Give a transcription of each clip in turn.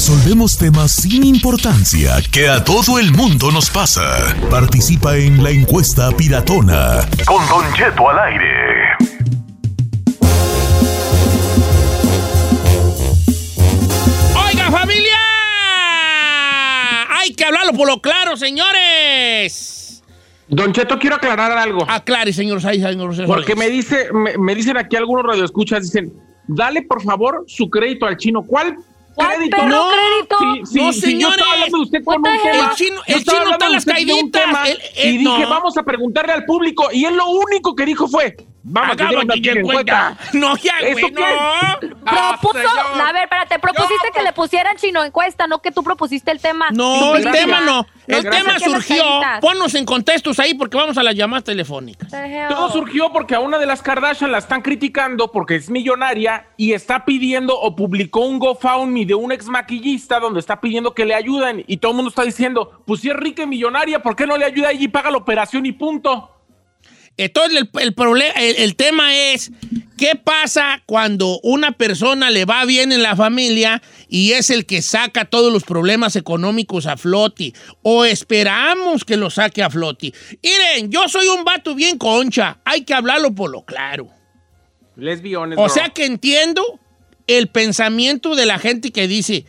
Resolvemos temas sin importancia que a todo el mundo nos pasa. Participa en la encuesta piratona. Con Don Cheto al aire. ¡Oiga, familia! Hay que hablarlo por lo claro, señores. Don Cheto, quiero aclarar algo. Aclare, señor Saiz, señor. Porque me dice, me, me dicen aquí algunos radioescuchas, dicen, dale por favor su crédito al chino. ¿Cuál ¿Cuál crédito? perro No, crédito? Sí, sí, No, sí, yo señores. estaba hablando de usted con un tema. El chino- Yo el estaba chino está las caiditas. tema Él- y él dije, no. vamos a preguntarle al público. Y él lo único que dijo fue, vamos a Hagamos hacer una chicken encuesta. cuenta. No, ya, ¿Eso güey, qué? no. Propuso, señor. a ver, espérate, propusiste Yo, que le pusieran chino encuesta, no que tú propusiste el tema. No, el Gracias. tema no. El Gracias. tema ¿Qué las surgió. Ponnos en contextos ahí porque vamos a las llamadas telefónicas. Todo surgió porque a una de las Kardashian la están criticando porque es millonaria y está pidiendo o publicó un GoFundMe de un ex maquillista donde está pidiendo que le ayuden y todo el mundo está diciendo, pues si es rica y millonaria, ¿por qué no le ayuda y paga la operación y punto? Entonces, el, el, problema, el, el tema es, ¿qué pasa cuando una persona le va bien en la familia y es el que saca todos los problemas económicos a flote? O esperamos que lo saque a flote. Miren, yo soy un vato bien concha, hay que hablarlo por lo claro. Lesbiones. O sea que entiendo el pensamiento de la gente que dice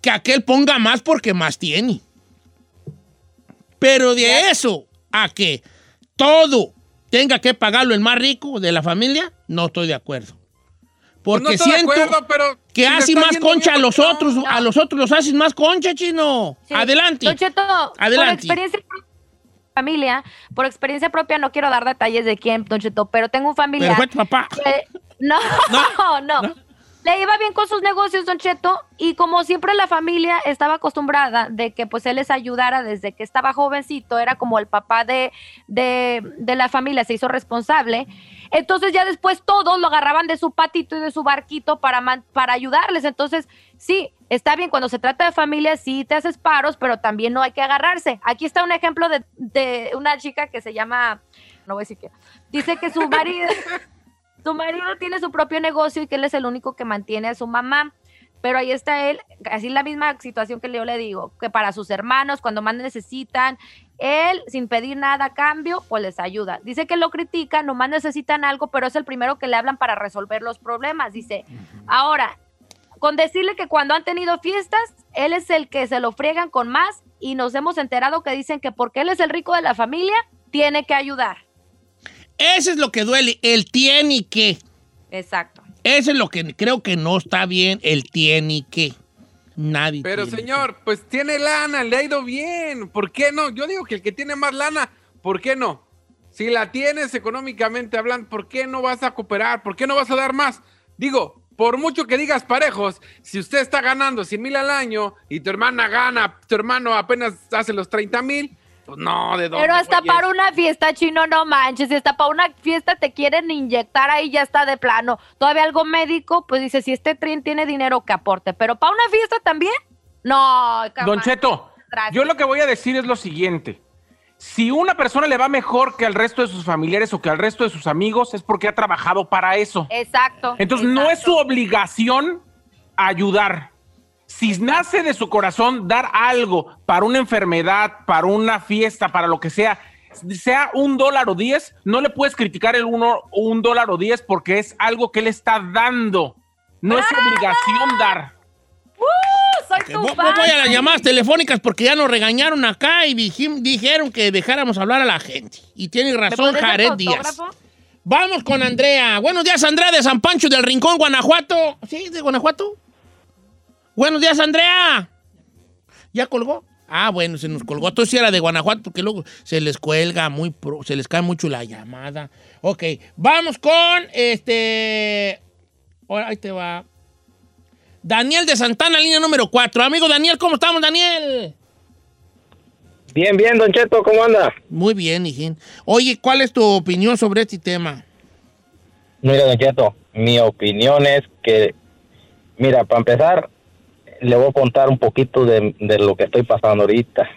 que aquel ponga más porque más tiene. Pero de eso a que todo tenga que pagarlo el más rico de la familia, no estoy de acuerdo. Porque Pues no siento acuerdo, pero que hace más concha a los otros, a los otros los haces más concha, chino. Sí. Adelante. Don Cheto, Adelante. por experiencia propia, familia, por experiencia propia no quiero dar detalles de quién, Don Cheto, pero tengo un Pero familiar. fue tu papá. que- no, No, no, no. Le iba bien con sus negocios, Don Cheto, y como siempre la familia estaba acostumbrada de que pues él les ayudara desde que estaba jovencito, era como el papá de, de, de la familia, se hizo responsable. Entonces ya después todos lo agarraban de su patito y de su barquito para, para ayudarles. Entonces, sí, está bien, cuando se trata de familia, sí te haces paros, pero también no hay que agarrarse. Aquí está un ejemplo de, de una chica que se llama, no voy a decir qué, dice que su marido... Su marido tiene su propio negocio y que él es el único que mantiene a su mamá. Pero ahí está él, así la misma situación que yo le digo, que para sus hermanos, cuando más necesitan, él, sin pedir nada a cambio, pues les ayuda. Dice que lo critican, nomás necesitan algo, pero es el primero que le hablan para resolver los problemas. Dice, ahora, con decirle que cuando han tenido fiestas, él es el que se lo friegan con más y nos hemos enterado que dicen que porque él es el rico de la familia, tiene que ayudar. Eso es lo que duele, el tiene que. Exacto. Eso es lo que creo que no está bien, el tiene que. Nadie. Pero tiene señor, pues tiene lana, le ha ido bien. ¿Por qué no? Yo digo que el que tiene más lana, ¿por qué no? Si la tienes económicamente hablando, ¿por qué no vas a cooperar? ¿Por qué no vas a dar más? Digo, por mucho que digas parejos, si usted está ganando 100 mil al año y tu hermana gana, tu hermano apenas hace los 30 mil, pues no, ¿de dónde? Pero hasta güeyes? para una fiesta, chino, no manches. Si hasta para una fiesta te quieren inyectar, ahí ya está de plano. Todavía algo médico, pues dice, si este tren tiene dinero, que aporte. Pero para una fiesta también, no. Don jamás. Cheto, Gracias. yo lo que voy a decir es lo siguiente. Si una persona le va mejor que al resto de sus familiares o que al resto de sus amigos, es porque ha trabajado para eso. Exacto. Entonces no es su obligación ayudar. Si nace de su corazón dar algo para una enfermedad, para una fiesta, para lo que sea, sea un dólar o diez, no le puedes criticar el uno, un dólar o diez porque es algo que él está dando. No es obligación dar. ¡Uh! soy tu. Voy a las llamadas telefónicas porque ya nos regañaron acá y dijim- dijeron que dejáramos hablar a la gente. Y tiene ¿Me razón Jared Díaz. Vamos con Andrea. Buenos días, Andrea de San Pancho del Rincón, Guanajuato. ¿Sí? ¿De Guanajuato? Buenos días, Andrea. ¿Ya colgó? Ah, bueno, se nos colgó. Entonces sí era de Guanajuato porque luego se les cuelga muy, pro- se les cae mucho la llamada. Ok, vamos con este. Ahora, ahí te va. Daniel de Santana, línea número 4. Amigo Daniel, ¿cómo estamos, Daniel? Bien, bien, Don Cheto, ¿cómo anda? Muy bien, hijín. Oye, ¿cuál es tu opinión sobre este tema? Mira, Don Cheto, mi opinión es que, mira, para empezar, le voy a contar un poquito de, de lo que estoy pasando ahorita.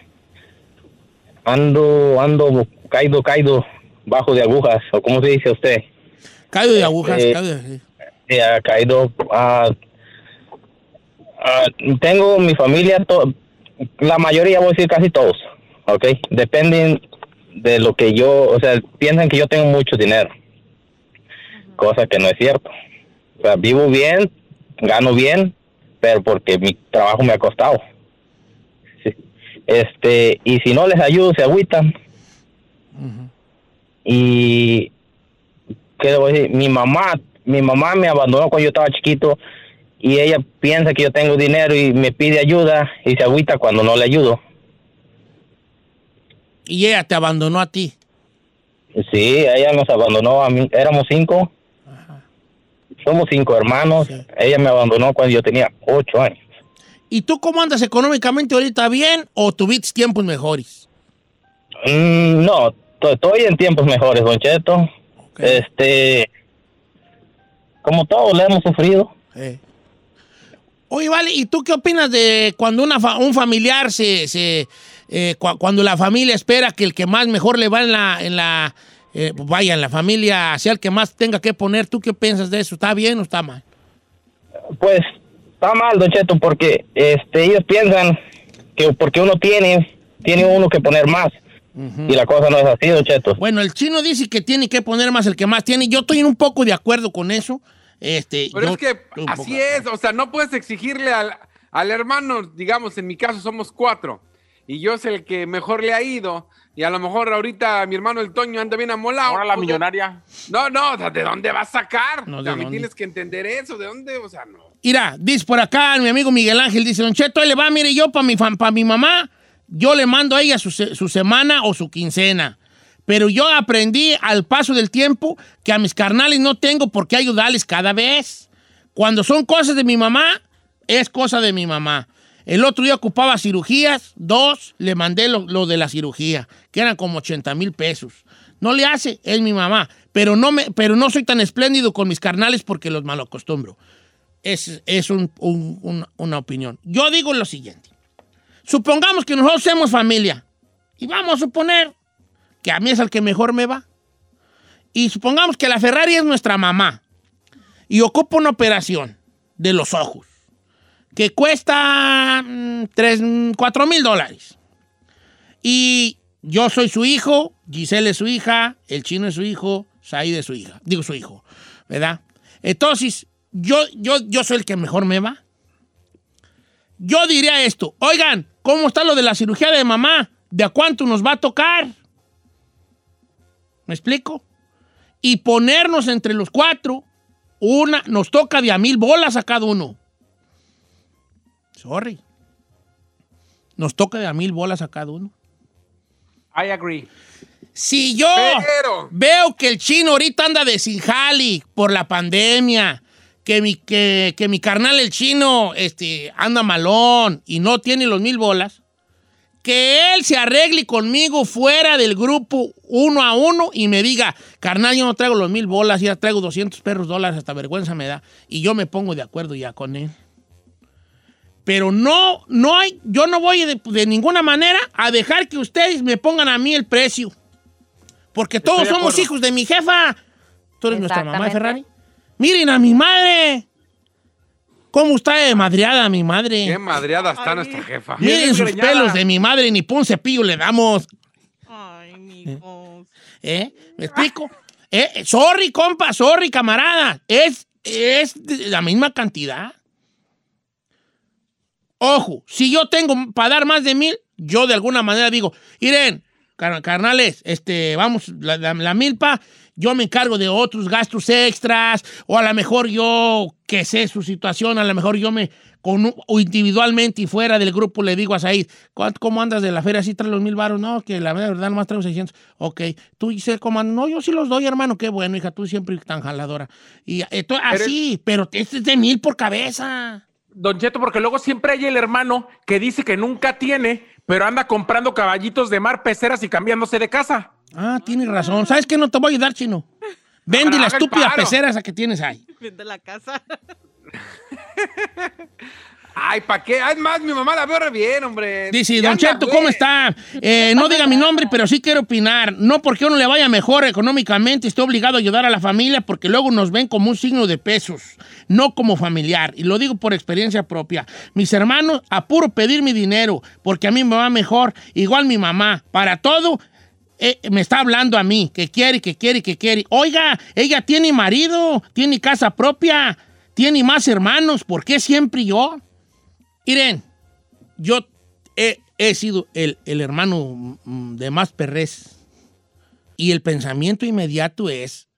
Ando, ando caído, caído, bajo de agujas, o como se dice usted. Caído de agujas, Eh, caído de- Eh, ha caído, ah, Ah, tengo mi familia, to- la mayoría, voy a decir casi todos, ¿ok? Dependen de lo que yo, o sea, piensan que yo tengo mucho dinero, cosa que no es cierto. O sea, vivo bien, gano bien, pero porque mi trabajo me ha costado. Sí. Este, y si no les ayudo, se agüitan. Y, ¿qué le voy a decir? Mi mamá, mi mamá me abandonó cuando yo estaba chiquito y ella piensa que yo tengo dinero y me pide ayuda y se agüita cuando no le ayudo. Y ella te abandonó a ti. Sí, ella nos abandonó a mí, éramos cinco. Somos cinco hermanos. Sí. Ella me abandonó cuando yo tenía ocho años. ¿Y tú cómo andas económicamente ahorita? ¿Bien o tuviste tiempos mejores? Mm, no, to- estoy en tiempos mejores, Don Cheto. Este, como todos le hemos sufrido. Oye, vale, ¿y tú qué opinas de cuando una fa- un familiar se, se eh, cua- cuando la familia espera que el que más mejor le va en la, en la eh, pues vaya, en la familia sea el que más tenga que poner? ¿Tú qué piensas de eso? ¿Está bien o está mal? Pues está mal, Don Cheto, porque este, ellos piensan que porque uno tiene, tiene uno que poner más. Y la cosa no es así, Don Cheto. Bueno, el chino dice que tiene que poner más el que más tiene. Yo estoy un poco de acuerdo con eso. Este, Pero yo es que así es, o sea, no puedes exigirle al, al hermano, digamos, en mi caso somos cuatro, y yo soy el que mejor le ha ido, y a lo mejor ahorita mi hermano el Toño anda bien amolado. Ahora la pues, millonaria. No, no, o sea, ¿de dónde vas a sacar? No, o ¿de sea, a mí dónde? tienes que entender eso, ¿de dónde? O sea, no. Mira, dice por acá mi amigo Miguel Ángel, dice, Don Cheto, ahí le va, mire, yo para mi, pa' mi mamá, yo le mando a ella su, su semana o su quincena. Pero yo aprendí al paso del tiempo que a mis carnales no tengo por qué ayudarles cada vez. Cuando son cosas de mi mamá, es cosa de mi mamá. El otro día ocupaba cirugías, dos, le mandé lo, de la cirugía, que eran como 80 mil pesos. No le hace, es mi mamá. Pero no, me, pero no soy tan espléndido con mis carnales porque los malacostumbro. Es, es un- un- un- una opinión. Yo digo lo siguiente. Supongamos que nosotros somos familia. Y vamos a suponer que a mí es el que mejor me va. Y supongamos que la Ferrari es nuestra mamá. Y ocupa una operación de los ojos. Que cuesta 4 mil dólares. Y yo soy su hijo, Giselle es su hija, el chino es su hijo, Said es su hija. Digo su hijo, ¿verdad? Entonces, yo, yo, yo soy el que mejor me va. Yo diría esto, oigan, ¿cómo está lo de la cirugía de mamá? ¿De a cuánto nos va a tocar? ¿Me explico? Y ponernos entre los cuatro, una, nos toca de a mil bolas a cada uno. Sorry. Nos toca de a mil bolas a cada uno. I agree. Si yo Pero- veo que el chino ahorita anda de sin jali por la pandemia, que mi, que, que mi carnal el chino este, anda malón y no tiene los mil bolas, que él se arregle conmigo fuera del grupo uno a uno y me diga, carnal, yo no traigo los mil bolas, ya traigo 200 perros dólares, hasta vergüenza me da, y yo me pongo de acuerdo ya con él. Pero no, no hay, yo no voy de, de ninguna manera a dejar que ustedes me pongan a mí el precio. Porque todos somos hijos de mi jefa. Tú eres nuestra mamá. Ferrari. Miren a mi madre. ¿Cómo está de madreada mi madre? Qué madreada está nuestra jefa. Miren sus pelos de mi madre, ni por un cepillo le damos. Ay, mijos. ¿Eh? ¿Me explico? Eh, sorry, compa, sorry, camarada. Es, es la misma cantidad. Ojo, si yo tengo para dar más de mil, yo de alguna manera digo, Iren, car- carnales, este, vamos, la, la- la milpa, yo me encargo de otros gastos extras, o a lo mejor yo, que sé su situación, a lo mejor yo me, con, o individualmente y fuera del grupo le digo a Said, ¿cuánto- ¿cómo andas de la feria? ¿Sí traes los mil baros? No, que la verdad nomás traigo 600. Ok, tú dices, ¿cómo andas? No, yo sí los doy, hermano, qué bueno, hija, tú siempre tan jaladora. Y esto, así, pero este es de mil por cabeza. Don Cheto, porque luego siempre hay el hermano que dice que nunca tiene, pero anda comprando caballitos de mar, peceras y cambiándose de casa. Ah, tienes razón. ¿Sabes qué? No te voy a ayudar, chino. Vende la estúpida pecera esa que tienes ahí. Vende la casa. Ay, ¿para qué? Además, mi mamá la veo re bien, hombre. Dice, Don Cheto. ¿cómo está? Eh, no diga mi nombre, pero sí quiero opinar. No porque uno le vaya mejor económicamente, esté obligado a ayudar a la familia porque luego nos ven como un signo de pesos, no como familiar. Y lo digo por experiencia propia. Mis hermanos, apuro pedir mi dinero porque a mí me va mejor. Igual mi mamá. Para todo, eh, me está hablando a mí, que quiere, que quiere, que quiere. Oiga, ella tiene marido, tiene casa propia, tiene más hermanos. ¿Por qué siempre yo? Miren, yo he, sido el, el hermano mm, de más perrés. Y el pensamiento inmediato es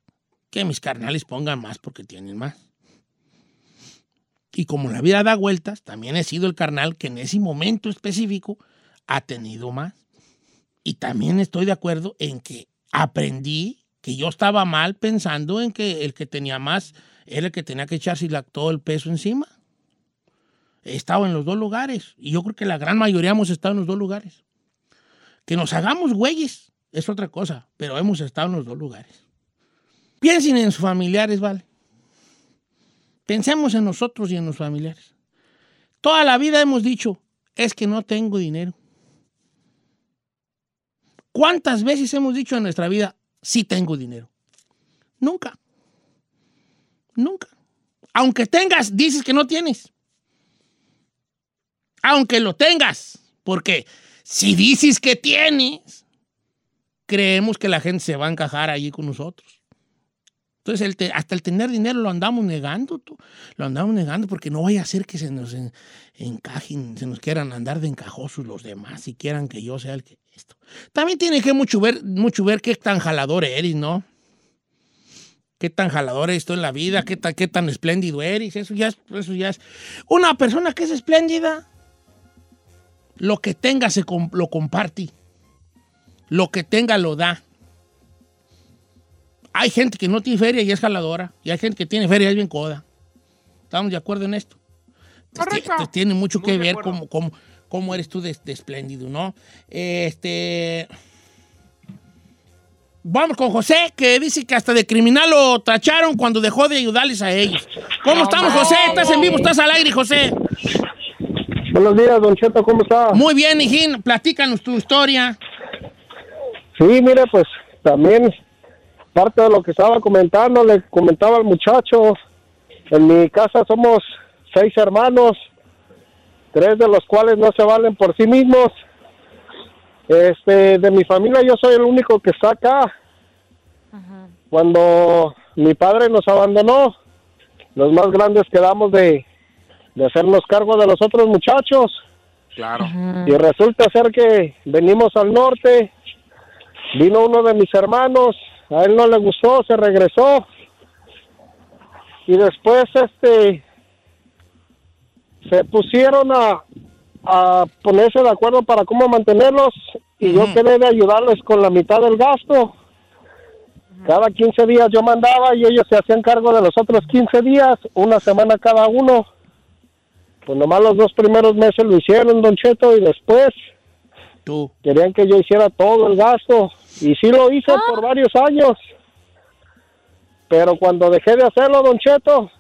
que mis carnales pongan más porque tienen más. Y como la vida da vueltas, también he sido el carnal que en ese momento específico ha tenido más. Y también estoy de acuerdo en que aprendí que yo estaba mal pensando en que el que tenía más era el que tenía que echarse todo el peso encima. He estado en los dos lugares. Y yo creo que la gran mayoría hemos estado en los dos lugares. Que nos hagamos güeyes es otra cosa, pero hemos estado en los dos lugares. Piensen en sus familiares, ¿vale? Pensemos en nosotros y en los familiares. Toda la vida hemos dicho, es que no tengo dinero. ¿Cuántas veces hemos dicho en nuestra vida, sí tengo dinero? Nunca. Nunca. Aunque tengas, dices que no tienes. Aunque lo tengas. Porque si dices que tienes, creemos que la gente se va a encajar allí con nosotros. Entonces, hasta el tener dinero lo andamos negando, tú. Lo andamos negando porque no vaya a ser que se nos en- encajen, se nos quieran andar de encajosos los demás y quieran que yo sea el que esto. También tiene que mucho ver, mucho ver qué tan jalador eres, ¿no? Qué tan jalador eres tú en la vida, qué tan, qué tan espléndido eres. Eso ya, es, eso ya es. Una persona que es espléndida, lo que tenga se lo comparte. Lo que tenga lo da. Hay gente que no tiene feria y es jaladora. Y hay gente que tiene feria y es bien coda. ¿Estamos de acuerdo en esto? Correcto. Te- te Tiene mucho Muy que ver cómo, cómo, cómo eres tú de, de espléndido, ¿no? Este. Vamos con José, que dice que hasta de criminal lo tacharon cuando dejó de ayudarles a ellos. ¿Cómo estamos, José? ¿Estás en vivo? ¿Estás al aire, José? Buenos días, Don Cheto, ¿cómo está? Muy bien, hijín. Platícanos tu historia. Sí, mire, pues también parte de lo que estaba comentando, le comentaba al muchacho, en mi casa somos seis hermanos, tres de los cuales no se valen por sí mismos. Este, de mi familia yo soy el único que está acá. Cuando mi padre nos abandonó, los más grandes quedamos de, de hacernos cargo de los otros muchachos. Claro. Y resulta ser que venimos al norte, vino uno de mis hermanos, a él no le gustó, se regresó. Y después este se pusieron a, a ponerse de acuerdo para cómo mantenerlos y yo quedé de ayudarles con la mitad del gasto. Cada 15 días yo mandaba y ellos se hacían cargo de los otros 15 días, una semana cada uno. Pues nomás los dos primeros meses lo hicieron, Don Cheto, y después Tú. querían que yo hiciera todo el gasto. Y sí lo hice por varios años. Pero cuando dejé de hacerlo, Don Cheto,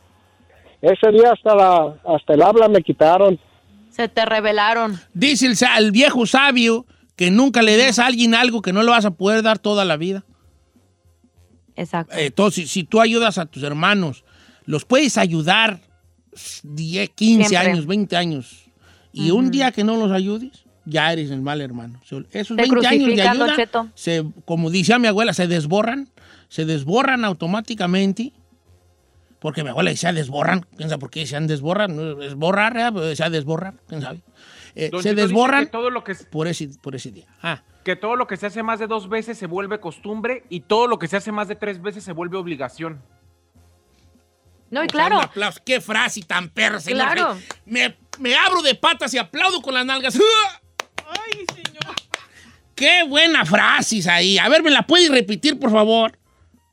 ese día hasta, la, hasta el habla me quitaron. Se te revelaron. Dice el, viejo sabio que nunca le des a alguien algo que no le vas a poder dar toda la vida. Exacto. Entonces, si tú ayudas a tus hermanos, los puedes ayudar 10, 15 Siempre. años, 20 años. Y un día que no los ayudes, ya eres el mal hermano. So, Esos Te 20 años de ayuda, se, como decía mi abuela, se desborran, se desborran automáticamente. Porque mi abuela decía desborran, quién sabe por qué decían desborran, no, es borrar, ¿eh? Decía desborrar, quién sabe. Eh, se desborran Que todo, lo que, por ese, por ese día. Ah, que todo lo que se hace más de dos veces se vuelve costumbre y todo lo que se hace más de tres veces se vuelve obligación. No, y O sea, claro. un aplauso. Qué frase tan perra, señor. Claro. Me, me abro de patas y aplaudo con las nalgas. Ay, señor. Qué buena frase ahí. A ver, ¿me la puedes repetir, por favor?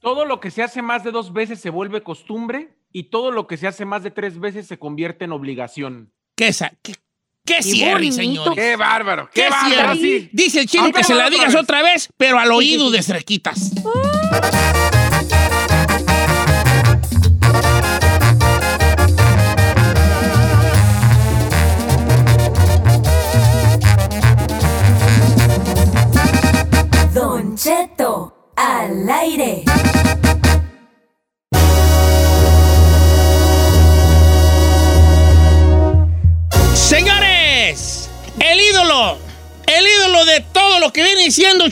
Todo lo que se hace más de dos veces se vuelve costumbre y todo lo que se hace más de tres veces se convierte en obligación. ¿Qué, esa, qué, qué cierre, señores? ¡Qué bárbaro! ¿Qué ¡Qué, bárbaro! cierre? Sí. Dice el chino que se la otra digas vez. otra vez, pero al oído de cerquitas.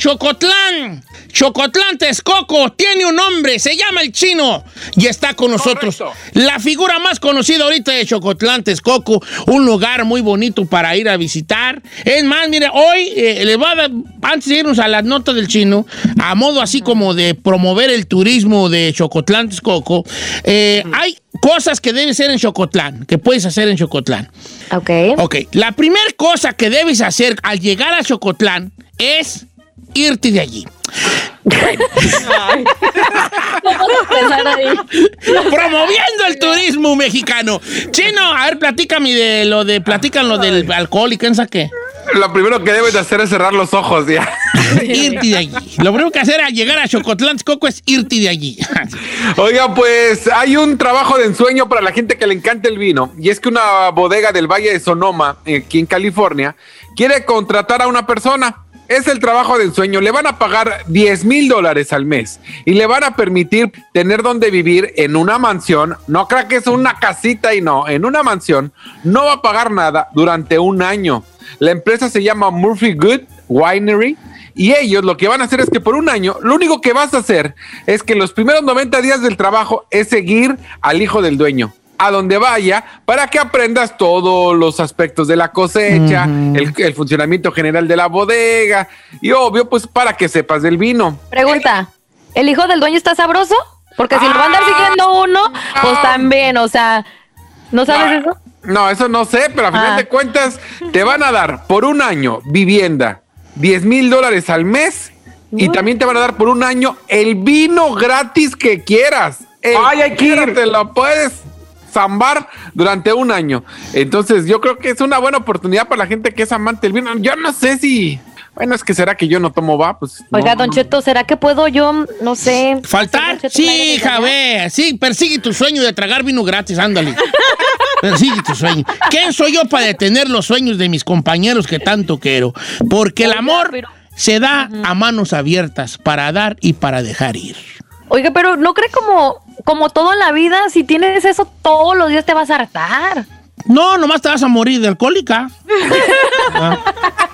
Chocotlán. Chocotlán Texcoco tiene un nombre, se llama el chino y está con nosotros. Correcto. La figura más conocida ahorita de Chocotlán Texcoco, un lugar muy bonito para ir a visitar. Es más, mire, hoy eh, le voy a dar, antes de irnos a las notas del chino, a modo así como de promover el turismo de Chocotlán Texcoco, eh, hay cosas que debes hacer en Chocotlán, que puedes hacer en Chocotlán. Ok. Ok, la primera cosa que debes hacer al llegar a Chocotlán es irte de allí. Promoviendo el turismo mexicano. Chino, a ver, platícame de lo de, platican lo del alcohol y qué qué. Lo primero que debes de hacer es cerrar los ojos ya. Irte de allí. Lo primero que hacer al llegar a Chocotlán, Coco, es irte de allí. Oiga, pues hay un trabajo de ensueño para la gente que le encanta el vino. Y es que una bodega del Valle de Sonoma, aquí en California, quiere contratar a una persona. Es el trabajo de ensueño. Le van a pagar 10 mil dólares al mes y le van a permitir tener donde vivir en una mansión. No crea que es una casita y no, en una mansión. No va a pagar nada durante un año. La empresa se llama Murphy Good Winery. Y ellos lo que van a hacer es que por un año, lo único que vas a hacer es que los primeros 90 días del trabajo es seguir al hijo del dueño a donde vaya para que aprendas todos los aspectos de la cosecha, el, el funcionamiento general de la bodega y obvio pues para que sepas del vino. Pregunta, ¿el hijo del dueño está sabroso? Porque si lo va a andar siguiendo uno, pues también, o sea, ¿no sabes eso? No, eso no sé, pero a final Ah. de cuentas te van a dar por un año vivienda 10 mil dólares al mes y también te van a dar por un año el vino gratis que quieras. El Ay, hay que ir. Te lo puedes zambar durante un año. Entonces yo creo que es una buena oportunidad para la gente que es amante del vino. Yo no sé si... Bueno, es que será que yo no tomo va, pues... Oiga, no, Don. Cheto, ¿será que puedo yo, no sé... ¿Faltar? Cheto Sí, ve. Sí, persigue tu sueño de tragar vino gratis, ándale. Persigue tu sueño. ¿Quién soy yo para detener los sueños de mis compañeros que tanto quiero? Porque el amor pero- se da a manos abiertas para dar y para dejar ir. Oiga, pero ¿no cree como, como todo en la vida? Si tienes eso todos los días te vas a hartar. No, nomás te vas a morir de alcohólica.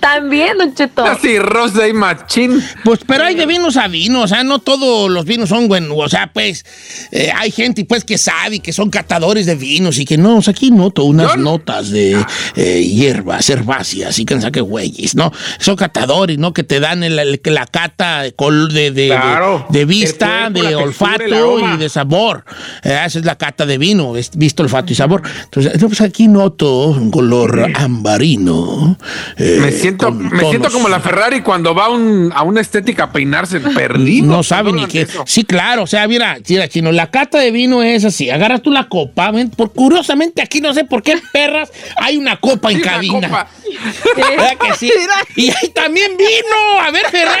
También, Don Cheto. Así, rosa y machín. Pues, pero hay de vinos a vinos, o sea, no todos los vinos son buenos, o sea, pues, eh, hay gente, pues, que sabe que son catadores de vinos y que no, o sea, aquí noto unas notas de eh, hierbas herbáceas y que saque güeyes, ¿no? Son catadores, ¿no? Que te dan el- el- la cata de, col- de, de, Claro. de- de vista, cuerpo, de olfato y de sabor. Eh, esa es la cata de vino, es visto, olfato y sabor. Entonces, pues aquí noto un color ambarino. eh, Me siento, con me siento como la Ferrari cuando va a, un- a una estética a peinarse perdido. No sabe ni qué. eso. Sí, claro. O sea, mira, mira, chino, la cata de vino es así. Agarras tú la copa. ven, Por, curiosamente, aquí no sé por qué perras hay una copa en cabina. copa. ¿Verdad que sí? Y hay también vino. A ver, Ferrari.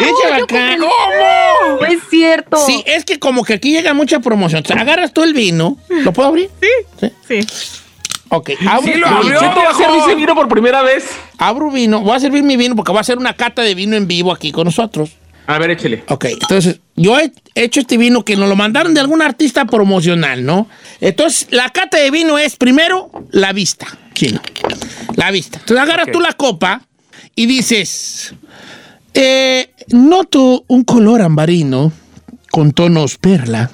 Échale acá. No es cierto. Sí, es que como que aquí llega mucha promoción. O sea, agarras tú el vino. ¿Lo puedo abrir? Sí. Sí. Ok, abro, Sí, lo abrió. vino. Cheto va a servirse vino por primera vez. abro vino. Voy a servir mi vino porque voy a hacer una cata de vino en vivo aquí con nosotros. A ver, échele. Ok, entonces yo he hecho este vino que nos lo mandaron de algún artista promocional, ¿no? Entonces, la cata de vino es primero la vista, chino. La vista. Entonces agarras tú la copa y dices, eh, noto un color ambarino con tonos perla.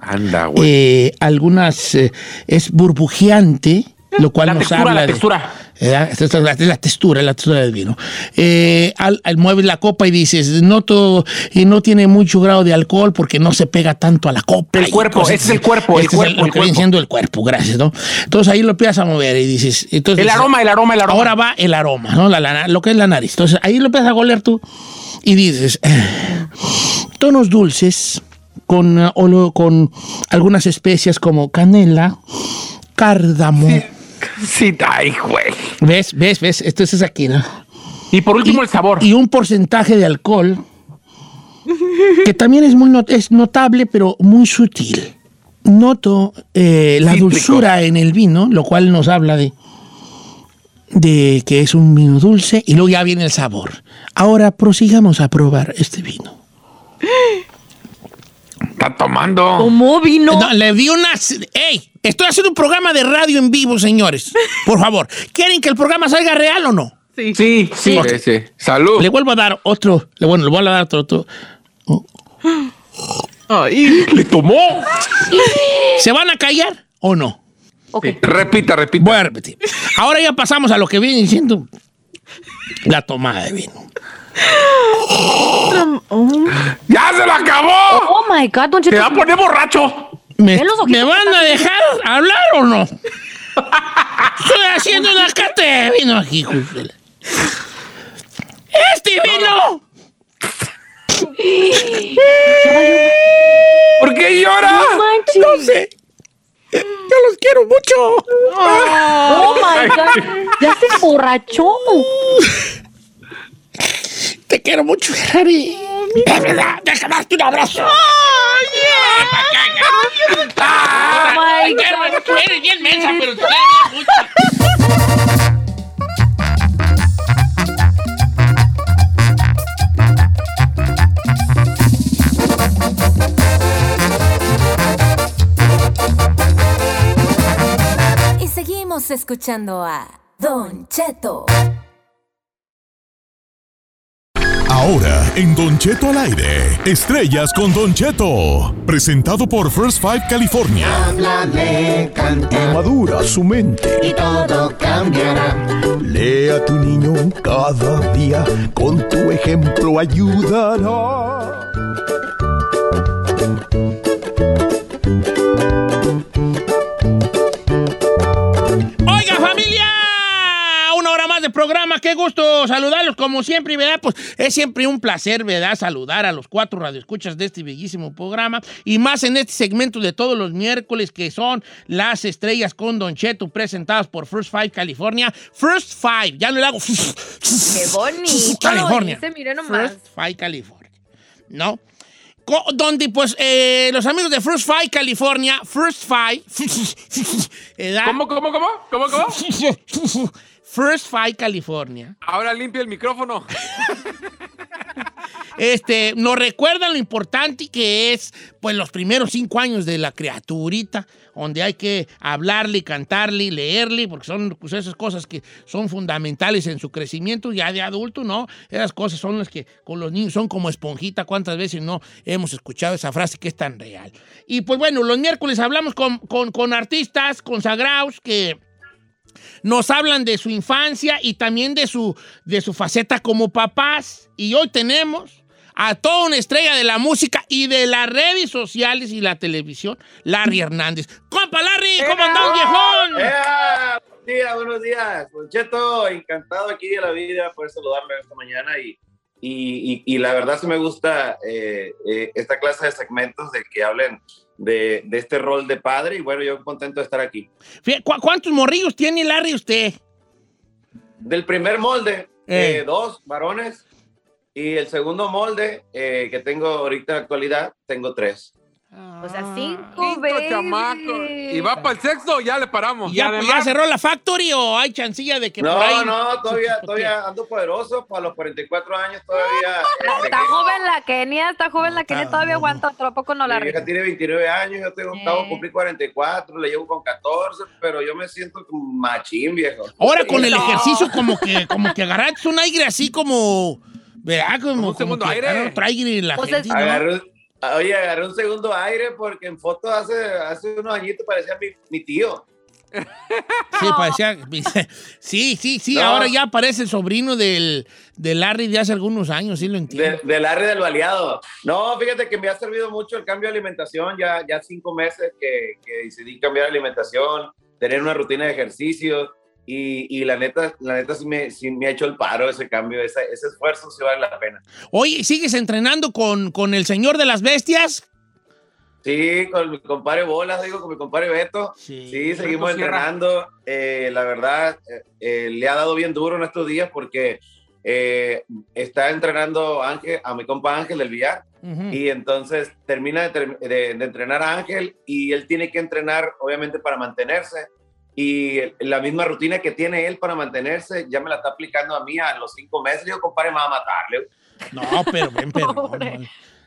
Anda, güey. Eh, algunas eh, es burbujeante, lo cual La nos textura, habla la de- textura. Esta es la, es la textura, la textura del vino. Eh, al, al mueves la copa y dices, noto y no tiene mucho grado de alcohol porque no se pega tanto a la copa. El cuerpo, ese es el cuerpo, el Este es cuerpo, lo el viene cuerpo. siendo el cuerpo, gracias, ¿no? Entonces ahí lo empiezas a mover y dices, entonces El aroma, el aroma, el aroma. Ahora va el aroma, ¿no? La- lo que es la nariz. Entonces ahí lo empiezas a golear tú y dices, eh, tonos dulces con, eh, con algunas especias como canela, cárdamo. Sí, ay, güey. ¿Ves? ¿Ves? ¿Ves? Esto es aquí, ¿no? Y por último, el sabor. Y un porcentaje de alcohol que también es muy not- es notable, pero muy sutil. Noto eh, la Cítrico. dulzura en el vino, lo cual nos habla de, de que es un vino dulce, y luego ya viene el sabor. Ahora prosigamos a probar este vino. Está tomando. ¿Cómo vino? No, le di una... ¡Ey! Estoy haciendo un programa de radio en vivo, señores. Por favor. ¿Quieren que el programa salga real o no? Sí, sí. sí. Salud. Le vuelvo a dar otro. Le, bueno, le voy a dar otro. otro. Ay, le tomó. ¿Se van a callar o no? Okay. Repita, repita. Voy a repetir. Ahora ya pasamos a lo que viene diciendo la tomada de vino. ¡Ya se la acabó! Oh my God, don Cheto. ¡Te va a poner borracho! ¿Me, ¿me van a dejar hablar o no? Estoy haciendo una cata de vino aquí, justo. ¡Este vino! ¿Por qué llora? No, no sé. Yo los quiero mucho. Oh, my God. Ya se emborrachó. Te quiero mucho, Ferrari. De verdad, déjame darte un abrazo. Oh, my God. Eres bien mensa, pero mucho. Y seguimos escuchando a Don Cheto. Ahora, en Don Cheto al aire, estrellas con Don Cheto. Presentado por First Five California. Háblale, canta. Madura su mente. Y todo cambiará. Lea a tu niño cada día. Con tu ejemplo ayudará. De programa. Qué gusto saludarlos como siempre, ¿verdad? Pues es siempre un placer, ¿verdad? Saludar a los cuatro radioescuchas de este bellísimo programa y más en este segmento de todos los miércoles que son las estrellas con Don Cheto presentadas por First Five California. First Five, ya no le hago. Qué bonito. California. Dice, mire nomás. First Five California. ¿No? Donde pues eh, los amigos de First Five California, First Five. ¿Cómo, cómo, cómo? ¿Cómo, cómo? First Five California. Ahora limpia el micrófono. Este, nos recuerdan lo importante que es, pues, los primeros cinco años de la criaturita, donde hay que hablarle, cantarle, leerle, porque son pues, esas cosas que son fundamentales en su crecimiento ya de adulto, ¿no? Esas cosas son las que con los niños son como esponjita. ¿Cuántas veces no hemos escuchado esa frase que es tan real? Y pues bueno, los miércoles hablamos con, con, con artistas consagrados que nos hablan de su infancia y también de su, de su faceta como papás. Y hoy tenemos a toda una estrella de la música y de las redes sociales y la televisión, Larry Hernández. ¡Compa Larry! ¿Cómo anda un viejón? ¡Ea! Buenos días, buenos días. Don Cheto, encantado aquí de la vida por saludarme esta mañana y, y, y, y la verdad sí me gusta eh, eh, esta clase de segmentos de que hablen de, de, este rol de padre y bueno, yo contento de estar aquí. ¿Cu ¿Cuántos morrillos tiene Larry usted? Del primer molde, eh. Eh, dos varones y el segundo molde eh, que tengo ahorita en la actualidad, tengo tres. O sea, cinco, Cinco baby. chamacos. ¿Y va para el sexto o ya le paramos? ¿Ya, Y ¿Ya cerró la factory o hay chancilla de que no, por ahí... No, todavía, todavía ando poderoso. Para los 44 años todavía... Está joven la Kenia, está joven la Kenia, todavía aguanta otro, ¿a poco no la Mi hija tiene 29 años, yo tengo, acabo de cumplir 44, le llevo con 14, pero yo me siento como machín, viejo. Ahora con el ejercicio como que, como que agarraste un aire así como... ¿Verdad? Como, un segundo que aire. otro aire en la Pues gente, es- ¿no? Agarré, oye, agarré un segundo aire porque en foto hace, hace unos añitos parecía mi, mi tío. Sí, parecía. Sí, sí, sí. No. Ahora ya parece el sobrino del, del Larry de hace algunos años, sí lo De, entiendo. del área del baleado. No, fíjate que me ha servido mucho el cambio de alimentación. Ya, ya cinco meses que, que decidí cambiar de alimentación, tener una rutina de ejercicios. Y, y la neta, la neta sí me, sí me ha hecho el paro ese cambio, ese, ese esfuerzo sí vale la pena. Oye, ¿sigues entrenando con, con el señor de las bestias? Sí, con mi compadre Bolas, digo, con mi compadre Beto. Sí. Sí, seguimos entrenando. Eh, la verdad, eh, eh, le ha dado bien duro en estos días porque eh, está entrenando Ángel, a mi compa Ángel del Villar. Y entonces termina de, ter- de- de entrenar a Ángel y él tiene que entrenar, obviamente, para mantenerse. Y la misma rutina que tiene él para mantenerse, ya me la está aplicando a mí a los cinco meses. Le digo, compadre, me va a matarle. No, pero ven, pero.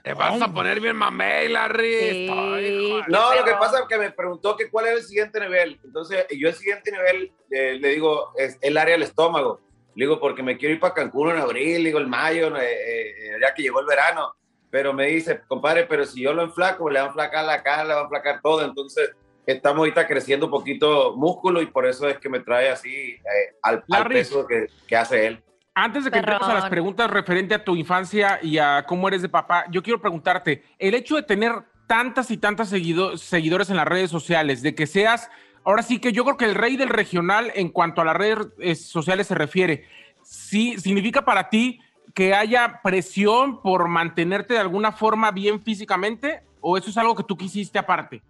Te vas a poner bien mamey, Larry. Sí. Joder. No, lo que pasa es que me preguntó que cuál era el siguiente nivel. Entonces, yo el siguiente nivel eh, le digo, es el área del estómago. Le digo, porque me quiero ir para Cancún en abril, digo, el mayo, eh, eh, ya que llegó el verano. Pero me dice, compadre, pero si yo lo enflaco, le va a enflacar la cara, le va a enflacar todo. Entonces, estamos ahorita creciendo un poquito músculo y por eso es que me trae así eh, al, al peso que, que hace él. Antes de que entremos a las preguntas referente a tu infancia y a cómo eres de papá, yo quiero preguntarte, el hecho de tener tantas y tantas seguido- seguidores en las redes sociales, de que seas, ahora sí que yo creo que el rey del regional en cuanto a las redes eh, sociales se refiere, ¿sí significa para ti que haya presión por mantenerte de alguna forma bien físicamente o eso es algo que tú quisiste aparte?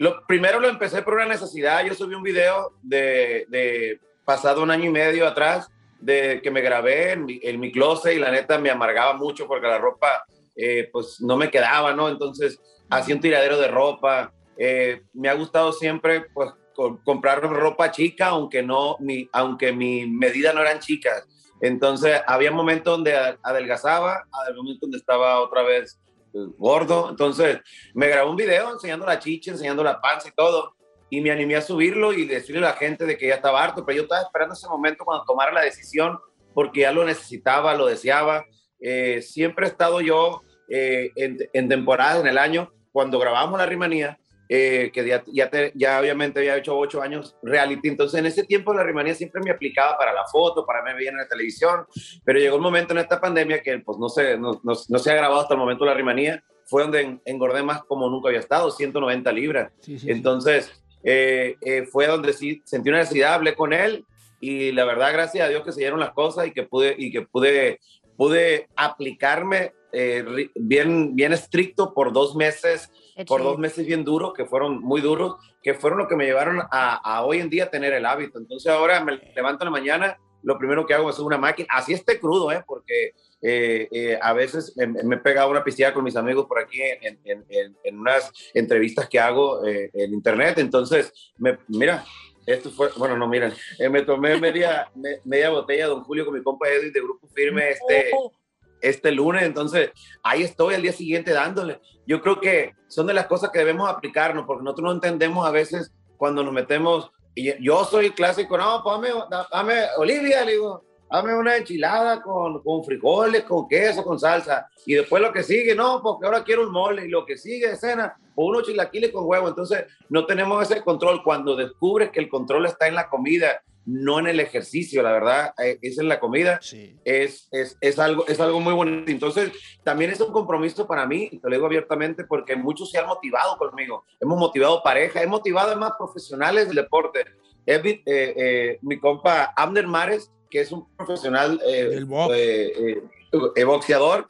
Lo, primero lo empecé por una necesidad. Yo subí un video de, de pasado un año y medio atrás de que me grabé en mi, en mi closet y la neta me amargaba mucho porque la ropa eh, pues no me quedaba, ¿no? Entonces hacía un tiradero de ropa. Eh, me ha gustado siempre pues co- comprar ropa chica, aunque no mi, aunque mi medida no eran chicas. Entonces había momentos donde adelgazaba, había momentos donde estaba otra vez gordo. Entonces me grabó un video enseñando la chicha, enseñando la panza y todo. Y me animé a subirlo y decirle a la gente de que ya estaba harto, pero yo estaba esperando ese momento cuando tomara la decisión porque ya lo necesitaba, lo deseaba. Eh, siempre he estado yo eh, en, en temporadas en el año, cuando grabamos la rimanía, eh, que ya, ya, te- ya obviamente había hecho ocho años reality, entonces en ese tiempo la rimanía siempre me aplicaba para la foto, para verme bien en la televisión, pero llegó un momento en esta pandemia que pues no se, no, no- no se ha grabado hasta el momento la rimanía, fue donde en- engordé más como nunca había estado, 190 libras. Entonces, eh, eh, fue donde sí sentí una necesidad, hablé con él y la verdad, gracias a Dios que se dieron las cosas y que pude, y que pude, pude aplicarme eh, bien, bien estricto por dos meses, por dos meses bien duros, que fueron muy duros, que fueron lo que me llevaron a, a hoy en día tener el hábito. Entonces ahora me levanto en la mañana, lo primero que hago es una máquina, así esté crudo, ¿eh? porque eh, eh, a veces me, me he pegado una piscina con mis amigos por aquí en, en- en- en unas entrevistas que hago eh, en internet. Entonces, me, mira, esto fue, bueno, no, miren, eh, me tomé media, me- media botella de Don Julio con mi compa Edwin de Grupo Firme este, este lunes. Entonces, ahí estoy al día siguiente dándole. Yo creo que son de las cosas que debemos aplicarnos, porque nosotros no entendemos a veces cuando nos metemos. Y yo soy clásico, no, pues dame, dame, Olivia, le digo, dame una enchilada con, con frijoles, con queso, con salsa. Y después lo que sigue, no, porque ahora quiero un mole. Y lo que sigue de cena, o unos chilaquiles con huevo. Entonces, no tenemos ese control. Cuando descubres que el control está en la comida, no en el ejercicio, la verdad, eh, es en la comida, es, es, es, algo, es algo muy bonito. Entonces, también es un compromiso para mí, y te lo digo abiertamente, porque muchos se han motivado conmigo. Hemos motivado pareja, he motivado a más profesionales del deporte. Eh, eh, mi compa Abner Mares, que es un profesional eh, eh, eh, eh, boxeador,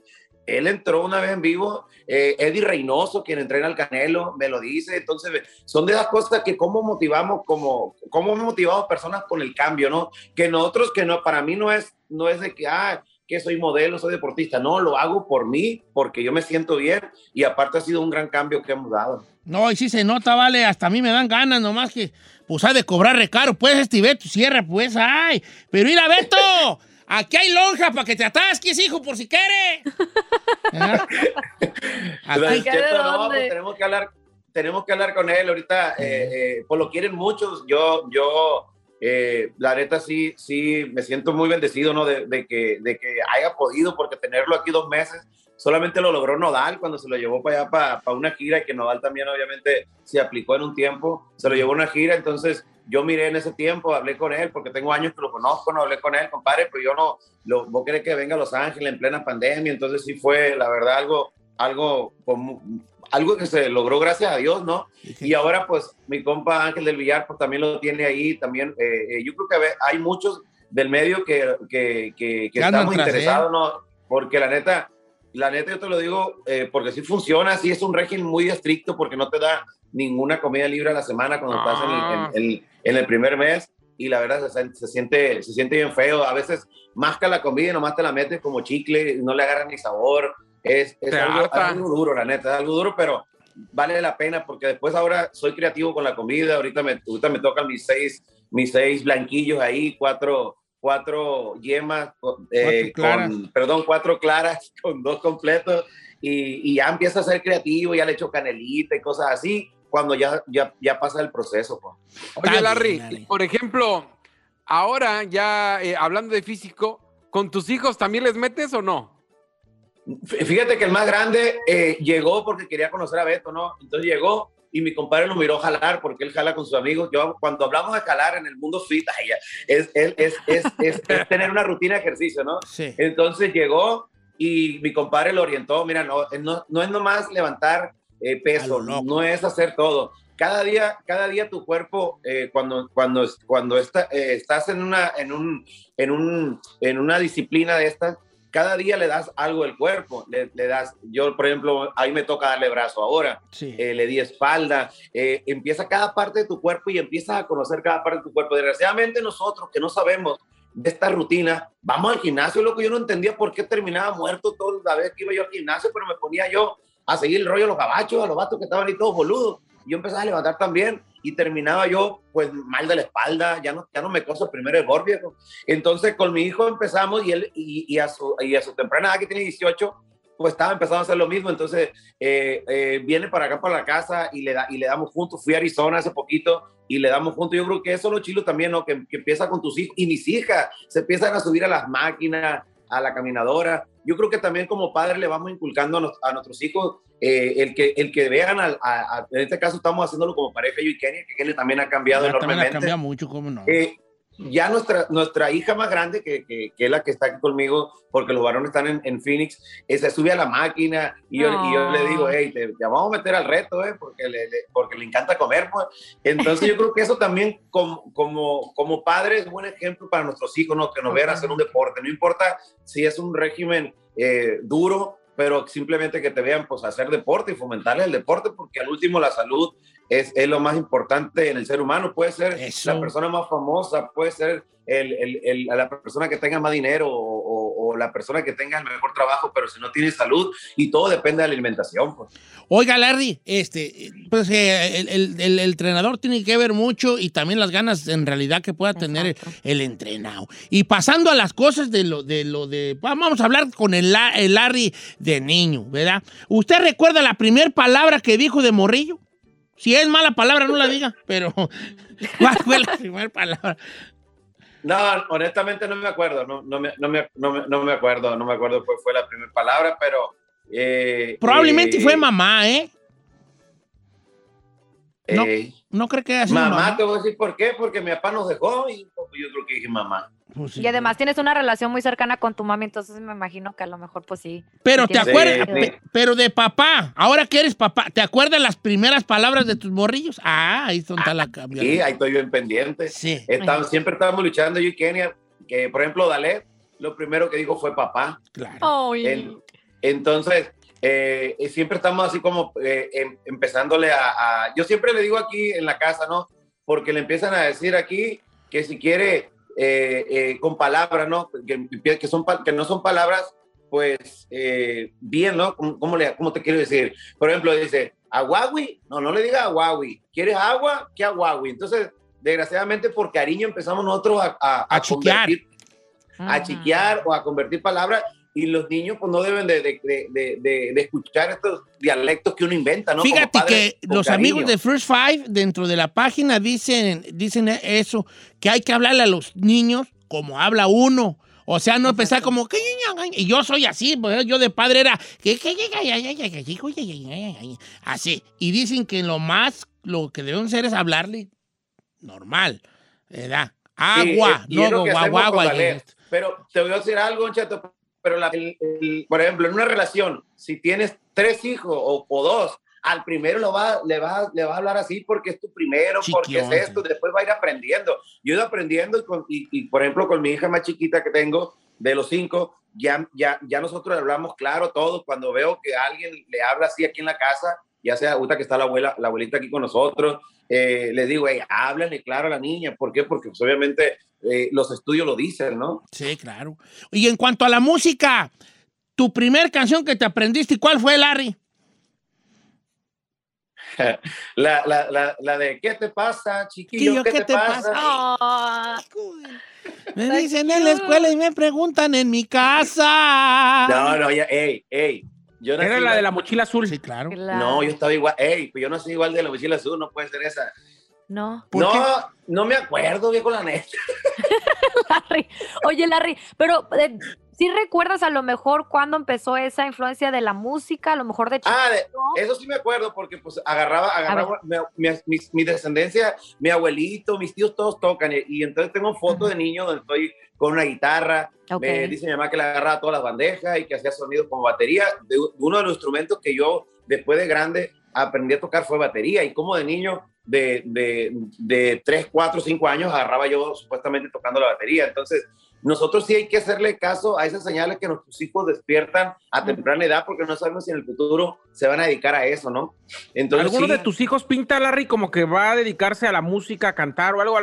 él entró una vez en vivo. eh, Eddie Reynoso, quien entrena al Canelo, me lo dice. Entonces, son de las cosas que cómo motivamos, como, cómo motivado personas con el cambio, ¿no? Que nosotros, que no, para mí no es, no es de que, ah, que soy modelo, soy deportista. No, lo hago por mí, porque yo me siento bien y aparte ha sido un gran cambio que hemos dado. No, y sí se nota, vale, hasta a mí me dan ganas, nomás que, pues, ha de cobrar recaro, pues, este Beto, cierra, pues, ay, pero mira, Beto, aquí hay lonja para que te atasques, hijo, por si quiere. Aquí- no, pues tenemos que hablar, tenemos que hablar con él ahorita, eh, eh, pues lo quieren muchos, yo, yo, eh, la neta sí, sí, me siento muy bendecido, ¿no? De, de que, de que haya podido, porque tenerlo aquí dos meses, solamente lo logró Nodal cuando se lo llevó para allá, para, para una gira, que Nodal también obviamente se aplicó en un tiempo, se lo llevó a una gira, entonces yo miré en ese tiempo, hablé con él, porque tengo años que lo conozco, no hablé con él, compadre, pero yo no, lo, vos querés que venga a Los Ángeles en plena pandemia, entonces sí fue, la verdad, algo, algo, algo que se logró gracias a Dios, ¿no? Y ahora, pues, mi compa Ángel del Villar, pues también lo tiene ahí, también, eh, eh, yo creo que hay muchos del medio que, que, que, que estamos interesados, ¿no? Porque la neta, la neta yo te lo digo, eh, porque sí funciona, sí es un régimen muy estricto, porque no te da ninguna comida libre a la semana cuando estás en el- en, en- en el primer mes, y la verdad se, se siente, se siente bien feo, a veces masca la comida y nomás te la metes como chicle, no le agarras ni sabor, es, es algo, algo duro, la neta, es algo duro, pero vale la pena porque después ahora soy creativo con la comida, ahorita me, ahorita me tocan mis seis, mis seis blanquillos ahí, cuatro, cuatro yemas, eh, Cuatro claras. con, perdón, cuatro claras con dos completos y, y ya empieza a ser creativo, ya le echo canelita y cosas así, cuando ya, ya, ya pasa el proceso. pues. Oye, Larry, por ejemplo, ahora ya eh, hablando de físico, ¿con tus hijos también les metes o no? Fí- Fíjate que el más grande eh, llegó porque quería conocer a Beto, ¿no? Entonces llegó y mi compadre lo miró jalar porque él jala con sus amigos. Yo, cuando hablamos de jalar en el mundo fit, es, es, es, es, es- es tener una rutina de ejercicio, ¿no? Sí. Entonces llegó y mi compadre lo orientó. Mira, no, no, no es nomás levantar eh, peso, no es hacer todo. Cada día, cada día tu cuerpo, eh, cuando, cuando, cuando está, eh, estás en una, en, un, en, un, en una disciplina de estas, cada día le das algo al cuerpo. Le, le das, yo, por ejemplo, ahí me toca darle brazo ahora. Sí. Eh, le di espalda. eh, empieza cada parte de tu cuerpo y empiezas a conocer cada parte de tu cuerpo. Desgraciadamente nosotros que no sabemos de esta rutina, vamos al gimnasio, lo que yo no entendía por qué terminaba muerto toda la vez que iba yo al gimnasio, pero me ponía yo a seguir el rollo a los gabachos, a los vatos que estaban ahí todos boludos. Yo empezaba a levantar también y terminaba yo pues mal de la espalda, ya no, ya no me coso el primer viejo. Entonces con mi hijo empezamos y él y, y a, su, y a su temprana edad que tiene 18, pues estaba empezando a hacer lo mismo, entonces eh, eh, viene para acá, para la casa y le, da, y le damos juntos, fui a Arizona hace poquito y le damos juntos, yo creo que eso es lo chilo también, ¿no? Que, que empieza con tus hijos y mis hijas se empiezan a subir a las máquinas, a la caminadora. Yo creo que también como padres le vamos inculcando a, nos- a nuestros hijos eh, el, que, el que vean, al- a, a- en este caso estamos haciéndolo como pareja yo y Kenny, que Kenny también ha cambiado Ya también enormemente. cambiado mucho, ¿cómo no? Eh, ya nuestra, nuestra hija más grande, que, que, que es la que está aquí conmigo, porque los varones están en, en Phoenix, eh, se sube a la máquina y yo, y yo le digo, hey, te, te vamos a meter al reto, eh, porque, le, le- porque le encanta comer. Pues. Entonces yo creo que eso también como, como, como padre es buen ejemplo para nuestros hijos, ¿no? que nos vean hacer un deporte. No importa si es un régimen eh, duro, pero simplemente que te vean pues hacer deporte y fomentarles el deporte, porque al último la salud es, es lo más importante en el ser humano. Puede ser la persona más famosa, puede ser el, el- el- la persona que tenga más dinero o, o- o la persona que tenga el mejor trabajo, pero si no tiene salud y todo depende de la alimentación. Pues. Oiga, Larry, este, pues eh, el, el- el- el entrenador tiene que ver mucho y también las ganas en realidad que pueda tener el, el entrenado. Y pasando a las cosas de lo de lo de vamos a hablar con el, La- el Larry de niño, ¿verdad? ¿Usted recuerda la primera palabra que dijo de morrillo? Si es mala palabra, no la diga, pero ¿cuál fue la primera palabra? No, honestamente no me acuerdo, no, no, me, no, me, no, me, no me acuerdo, no me acuerdo cuál fue la primera palabra, pero... eh, Probablemente eh, fue mamá, ¿eh? No, eh, no creo que haya sido mamá, mamá. te voy a decir por qué, porque mi papá nos dejó y yo creo que dije mamá. Pues Y además tienes una relación muy cercana con tu mami, entonces me imagino que a lo mejor pues sí. Pero te acuerdas, pero de papá, ahora que eres papá, ¿te acuerdas las primeras palabras de tus morrillos? Ah, ahí está la cambia. Sí, ahí estoy yo en pendiente. Sí. Estamos- siempre estábamos luchando yo y Kenia, que por ejemplo Dalet, lo primero que dijo fue papá. Claro. Entonces, eh, siempre estamos así como eh, em- empezándole a, a- Yo siempre le digo aquí en la casa, ¿no? Porque le empiezan a decir aquí que si quiere eh, eh, con palabras, ¿no? Que, que, son, que no son palabras, pues, eh, bien, ¿no? ¿Cómo, cómo le, ¿Cómo te quiero decir? Por ejemplo, dice, ¿aguawi? No, no le diga aguawi. ¿Quieres agua? ¿Qué aguawi? Entonces, desgraciadamente, por cariño empezamos nosotros a, a, A chiquear. convertir- a chiquear o a convertir palabras y los niños pues no deben de, de, de, escuchar estos dialectos que uno inventa, ¿no? Fíjate que los amigos de First Five dentro de la página dicen, dicen eso, que hay que hablarle a los niños como habla uno. O sea, no empezar como y yo soy así, pues yo de padre era así. Y dicen que lo más lo que debemos hacer es hablarle normal, ¿verdad? Agua, sí, no guaguagua. Este. Pero te voy a decir algo, chato, pero la- el- el- por ejemplo, en una relación, si tienes tres hijos o, o dos, al primero lo va, le, vas le vas a hablar así porque es tu primero, porque es esto, después va a ir aprendiendo. Yo he ido aprendiendo y, con- y- y, por ejemplo, con mi hija más chiquita que tengo, de los cinco, ya, ya, ya nosotros hablamos claro todos. Cuando veo que alguien le habla así aquí en la casa, ya sea ahorita que está la abuela, la abuelita aquí con nosotros, eh, les digo, hey, háblale claro a la niña. ¿Por qué? Porque pues, obviamente eh, los estudios lo dicen, ¿no? Sí, claro. Y en cuanto a la música, tu primer canción que te aprendiste, ¿cuál fue, Larry? la, la, la, la de ¿qué te pasa, chiquillo? ¿Qué, te, pasa? Me dicen en la escuela y me preguntan en mi casa. No, no, ya, ey, ey. Yo nací Era la igual- de la mochila azul. Sí, claro. No, yo estaba igual. Ey, pues yo nací igual de la mochila azul, no puede ser esa. No. No, no me acuerdo, viejo, la neta. Larry. Oye, Larry, pero eh, ¿sí recuerdas a lo mejor cuándo empezó esa influencia de la música? A lo mejor de chiquito. Ah, de- eso sí me acuerdo, porque pues agarraba, agarraba mi, mi- mi- mi descendencia, mi abuelito, mis tíos todos tocan, y, y entonces tengo fotos de niño donde estoy con una guitarra, me dice mi mamá que le agarraba todas las bandejas y que hacía sonidos como batería, de, de uno de los instrumentos que yo después de grande aprendí a tocar fue batería, y como de niño, de, de, de 3, 4, 5 años, agarraba yo supuestamente tocando la batería, entonces nosotros sí hay que hacerle caso a esas señales que nuestros hijos despiertan a temprana edad porque no sabemos si en el futuro se van a dedicar a eso, ¿no? Entonces, ¿Alguno sí, de tus hijos pinta, Larry, como que va a dedicarse a la música, a cantar o algo?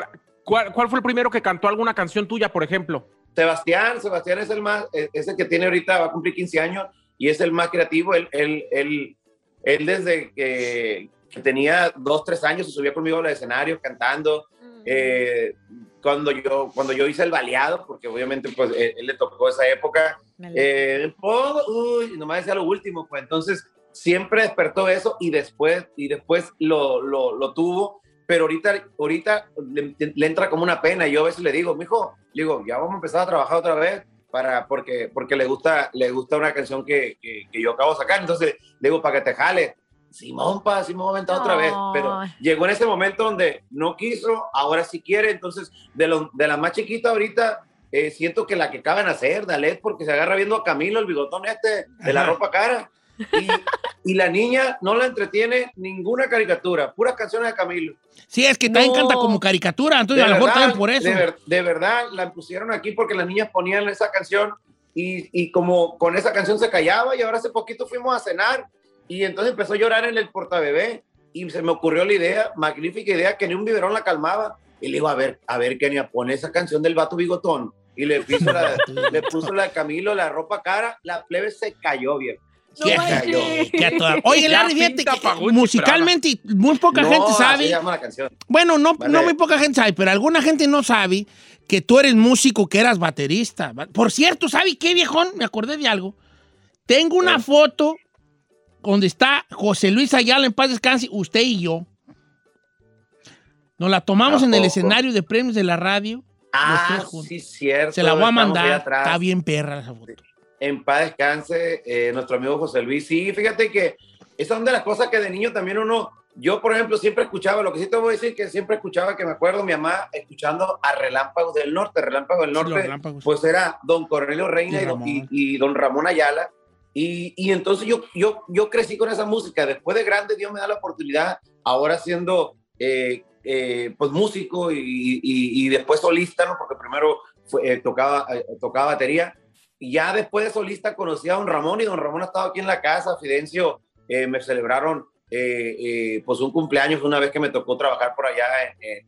¿Cuál, cuál fue el primero que cantó alguna canción tuya, por ejemplo? Sebastián, Sebastián es el más, es el que tiene ahorita, va a cumplir 15 años y es el más creativo. Él, él, él, él desde que, que tenía 2, 3 años se subía conmigo a los escenarios cantando. Eh, cuando, yo, cuando yo hice el baleado, porque obviamente pues él, él le tocó esa época, eh, uy, nomás decía lo último, pues entonces siempre despertó eso y después, y después lo, lo, lo tuvo, pero ahorita, ahorita le, le entra como una pena y yo a veces le digo, mijo, le digo, ya vamos a empezar a trabajar otra vez para, porque, porque le, gusta, le gusta una canción que, que, que yo acabo de sacar, entonces le digo, para que te jale. Simón, pa, Simón, aventar otra vez, pero llegó en ese momento donde no quiso, ahora sí quiere, entonces de, lo, de la más chiquita ahorita, eh, siento que la que acaban de hacer, Dalet, porque se agarra viendo a Camilo, el bigotón este, de la ropa cara, y, y la niña no la entretiene ninguna caricatura, puras canciones de Camilo. Sí, es que también No. canta como caricatura, entonces De a lo mejor también por eso. De, ver- de verdad, la pusieron aquí porque las niñas ponían esa canción y, y como con esa canción se callaba y ahora hace poquito fuimos a cenar y entonces empezó a llorar en el portabebé y se me ocurrió la idea, magnífica idea, que ni un biberón la calmaba. Y le digo, a ver, a ver, Kenia, pone esa canción del vato bigotón. Y le puso la, le puso la de Camilo, la ropa cara, la plebe se cayó bien. Qué- cayó. qué a toda- Oye, Larry, fíjate que musicalmente muy poca No, gente sabe. se llama la canción. Bueno, no, Vale. no muy poca gente sabe, pero alguna gente no sabe que tú eres músico, que eras baterista. Por cierto, ¿sabe qué, viejón? Me acordé de algo. Tengo una Eh. foto donde está José Luis Ayala en paz descanse, usted y yo. Nos la tomamos ¿A en el escenario de premios de la radio. Ah, sí, cierto. Se la voy a mandar. Está bien perra esa foto. En paz descanse, eh, nuestro amigo José Luis. Sí, fíjate que esas son de las cosas que de niño también uno, yo por ejemplo siempre escuchaba, lo que sí te voy a decir que siempre escuchaba, que me acuerdo mi mamá escuchando a Relámpagos del Norte, Relámpagos del Sí, Norte, Relámpagos. pues era don Cornelio Reina Y y, don- Ramón. y- y don Ramón Ayala. Y, y entonces yo, yo, yo crecí con esa música. Después de grande Dios me da la oportunidad, ahora siendo eh, eh, pues músico y, y- y después solista, ¿no? porque primero fue- eh, tocaba, eh, tocaba batería. Ya después de solista conocí a don Ramón y don Ramón ha estado aquí en la casa. Fidencio eh, me celebraron eh, eh, pues un cumpleaños una vez que me tocó trabajar por allá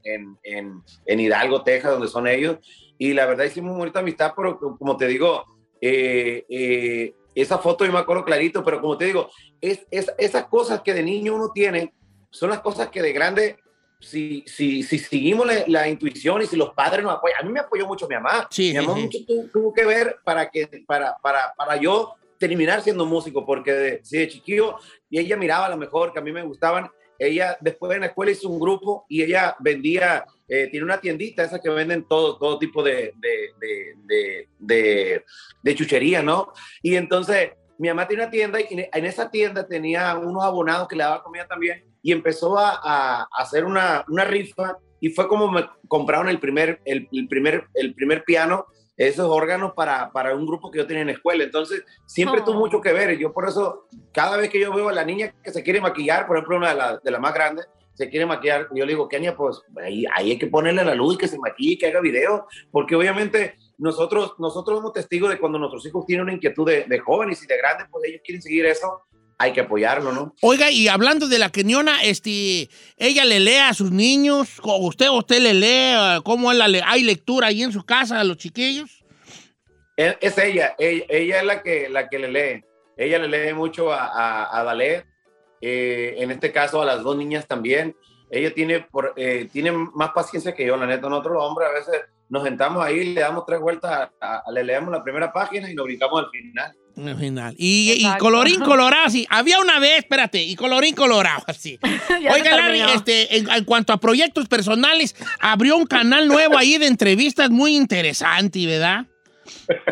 en, en- en- Hidalgo, Texas, donde son ellos. Y la verdad hicimos muy bonita amistad, pero como te digo, eh, esa foto yo me acuerdo clarito, pero como te digo, es, es- esas cosas que de niño uno tiene son las cosas que de grande, si, si, si seguimos la, la intuición y si los padres nos apoyan, a mí me apoyó mucho mi mamá. Sí, mi mamá sí, mucho tu- tuvo que ver para, que, para, para, para yo terminar siendo músico, porque de, sí, de chiquillo, y ella miraba a lo mejor que a mí me gustaban. Ella después en la escuela hizo un grupo y ella vendía, eh, tiene una tiendita, esa que venden todo, todo tipo de, de, de, de chuchería, ¿no? Y entonces mi mamá tiene una tienda y en esa tienda tenía unos abonados que le daba comida también y empezó a, a hacer una, una rifa y fue como me compraron el primer, el, el primer, el primer piano, esos órganos para, para un grupo que yo tenía en la escuela. Entonces, siempre Oh. tuvo mucho que ver. Yo por eso, cada vez que yo veo a la niña que se quiere maquillar, por ejemplo, una de las de la más grandes, se quiere maquillar, yo le digo, Kenia, pues ahí, ahí hay que ponerle la luz y que se maquille, que haga video, porque obviamente nosotros, nosotros somos testigos de cuando nuestros hijos tienen una inquietud de, de jóvenes y de grandes, pues ellos quieren seguir eso, hay que apoyarlo, ¿no? Oiga, y hablando de la Keniona, este, ella le lee a sus niños, o usted, usted le lee, ¿cómo es la le- hay lectura ahí en su casa a los chiquillos? Es, es ella, ella, ella es la que, la que le lee. Ella le lee mucho a, a, a Dalet, eh, en este caso a las dos niñas también. Ella tiene, por, eh, tiene más paciencia que yo, la neta. Nosotros los hombres a veces nos sentamos ahí, le damos tres vueltas, a- a- le leemos la primera página y nos brincamos al final. Al final. Y, y colorín colorado, sí. Había una vez, espérate, y colorín colorado, así. Oiga, Larry, este, en, en cuanto a proyectos personales, abrió un canal nuevo ahí de entrevistas muy interesante, ¿verdad?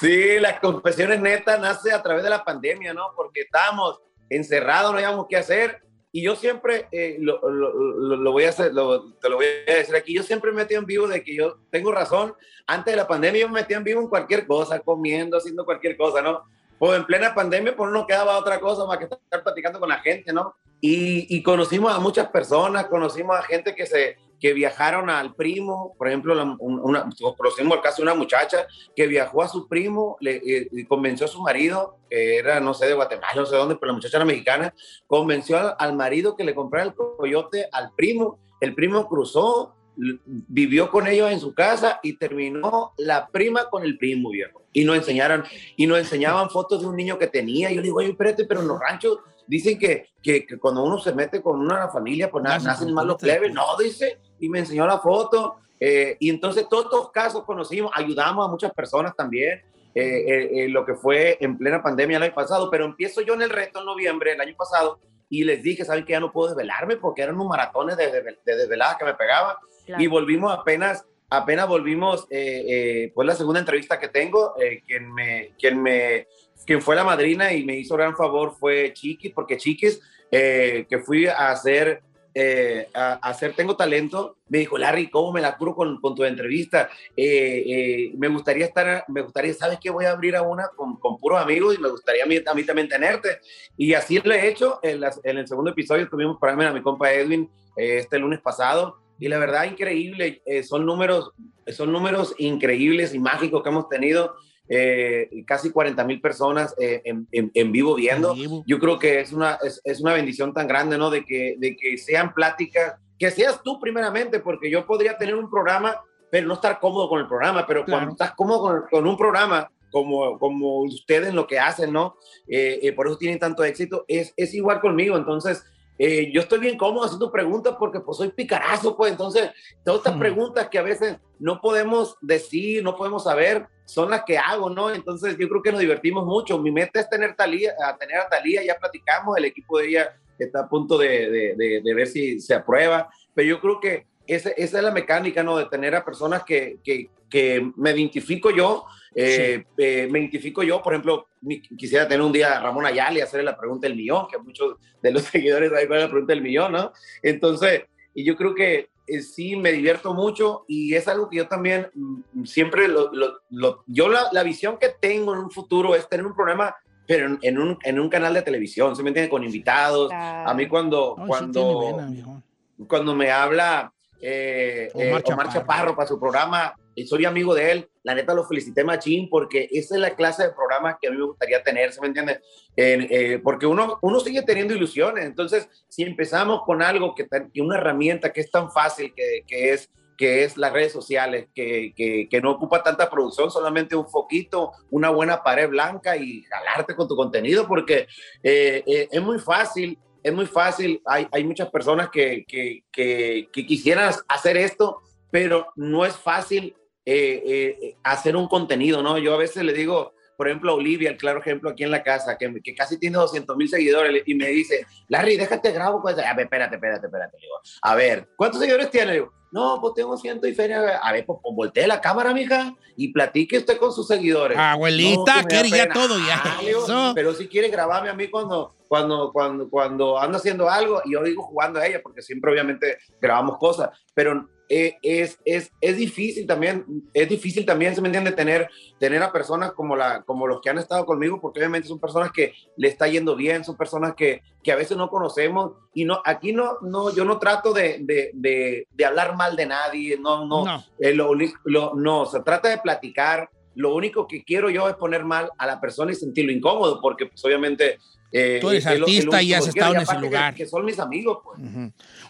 Sí, las confesiones netas nace a través de la pandemia, ¿no? Porque estábamos encerrados, no habíamos qué hacer. Y yo siempre, eh, lo, lo- lo- lo voy a hacer, te lo voy a decir aquí, yo siempre me metí en vivo de que yo tengo razón. Antes de la pandemia yo me metía en vivo en cualquier cosa, comiendo, haciendo cualquier cosa, ¿no? Pues en plena pandemia, pues no quedaba otra cosa más que estar platicando con la gente, ¿no? Y, y conocimos a muchas personas, conocimos a gente que se que viajaron al primo, por ejemplo, la- un- una, conocimos el una muchacha que viajó a su primo, le eh, convenció a su marido, que era, no sé, de Guatemala, no sé dónde, pero la muchacha era mexicana, convenció al, marido que le comprara el coyote al primo, el primo cruzó, vivió con ellos en su casa y terminó la prima con el primo, viejo. Y nos enseñaron, y nos enseñaban fotos de un niño que tenía. Yo le digo, oye, espérate, pero en los ranchos dicen que, que, que cuando uno se mete con una familia, pues na- Nacen más los plebes. No, dice, y me enseñó la foto. eh, y entonces todos estos casos conocimos, ayudamos a muchas personas también. eh, eh, eh, lo que fue en plena pandemia el año pasado, pero empiezo yo en el reto en noviembre del año pasado y les dije, ¿saben que ya no puedo desvelarme? Porque eran unos maratones de, de, de desveladas que me pegaba Claro. y volvimos apenas, apenas volvimos, eh, eh, pues la segunda entrevista que tengo, eh, quien, me, quien, me, quien fue la madrina y me hizo gran favor fue Chiquis, porque Chiquis, eh, que fui a hacer, eh, a, hacer Tengo Talento, me dijo, Larry, ¿cómo me la curo con, con tu entrevista? Eh, eh, me gustaría estar, me gustaría, ¿sabes qué? Voy a abrir a una con, con puros amigos y me gustaría a mí, a mí también tenerte. Y así lo he hecho. En, las- en el segundo episodio tuvimos para mí a mi compa Edwin eh, este lunes pasado. Y la verdad, increíble. eh, son, números, son números increíbles y mágicos que hemos tenido. Eh, casi 40 mil personas eh, en, en- en vivo viendo. Yo creo que es una, es, es una bendición tan grande, ¿no? De que, de que sean pláticas, que seas tú primeramente, porque yo podría tener un programa, pero no estar cómodo con el programa. Pero Claro. cuando estás cómodo con, con un programa, como, como ustedes lo que hacen, ¿no? Eh, eh, por eso tienen tanto éxito, es, es igual conmigo. Entonces, eh, yo estoy bien cómodo haciendo preguntas porque pues soy picarazo, pues entonces todas estas preguntas que a veces no podemos decir, no podemos saber, son las que hago, ¿no? Entonces yo creo que nos divertimos mucho. Mi meta es tener, Talía, a tener a Talía, ya platicamos, el equipo de ella está a punto de, de- de- de ver si se aprueba, pero yo creo que esa, esa es la mecánica, ¿no? De tener a personas que, que, que me identifico yo, eh, eh, me identifico yo, por ejemplo, mi- quisiera tener un día a Ramón Ayala y hacerle la pregunta del millón, que muchos de los seguidores saben cuál es la pregunta del millón, ¿no? Entonces, y yo creo que eh, sí me divierto mucho y es algo que yo también mm, siempre, lo, lo- lo- yo la, la visión que tengo en un futuro es tener un programa, pero en, en un, en un canal de televisión, ¿se me entiende? Con invitados. A mí cuando, sí cuando, viejo. cuando me habla eh, eh, Omar Omar, Chaparro. Chaparro. para su programa, soy amigo de él, la neta lo felicité machín porque esa es la clase de programa que a mí me gustaría tener, ¿se me entiende? En, eh, porque uno, uno sigue teniendo ilusiones, entonces si empezamos con algo que, que una herramienta que es tan fácil que, que es que es las redes sociales, que, que, que no ocupa tanta producción, solamente un foquito, una buena pared blanca y jalarte con tu contenido, porque eh, eh, es muy fácil es muy fácil. Hay, hay muchas personas que, que quisieran hacer esto, pero no es fácil eh, eh, hacer un contenido, ¿no? Yo a veces le digo, por ejemplo, a Olivia, el claro ejemplo aquí en la casa, que, que casi tiene 200 mil seguidores, y me dice, Larry, déjate grabo. Pues. A ver, espérate, espérate, espérate. Digo, a ver, ¿cuántos seguidores tiene? Digo, no, pues tengo ciento y feria. A ver, pues, pues voltee la cámara, mija, y platique usted con sus seguidores. Abuelita, No, que ya todo, ya. Ah, digo, pero si quiere grabarme a mí cuando, cuando, cuando, cuando ando haciendo algo, y yo digo jugando a ella, porque siempre obviamente grabamos cosas, pero eh, es, es, es difícil también, es difícil también, se me entiende, tener, tener a personas como, la, como los que han estado conmigo, porque obviamente son personas que le está yendo bien, son personas que, que a veces no conocemos, y no, aquí no, no, yo no trato de, de, de, de hablar mal de nadie, no, no, No. eh, lo, no, se trata de platicar. Lo único que quiero yo es poner mal a la persona y sentirlo incómodo, porque pues, obviamente eh, Tú eres el artista y has estado en ese que- lugar. Que, son mis amigos, pues.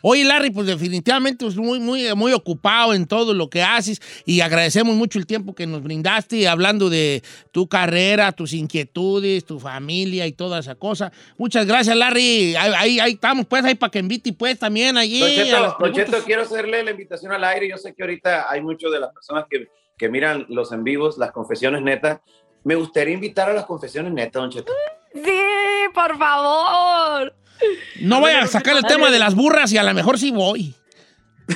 Oye, Larry, pues definitivamente pues, muy, muy, muy ocupado en todo lo que haces y agradecemos mucho el tiempo que nos brindaste hablando de tu carrera, tus inquietudes, tu familia y toda esa cosa. Muchas gracias, Larry. Ahí, ahí, ahí estamos, pues, ahí para que invite, pues, también allí. Don a las Cheto, Don preguntas. Cheto, quiero hacerle la invitación al aire. Yo sé que ahorita hay muchas de las personas que, que miran los en vivos, las confesiones netas. Me gustaría invitar a las confesiones netas, Don Cheto. Sí, por favor. No voy a sacar el tema de las burras y a lo mejor sí voy.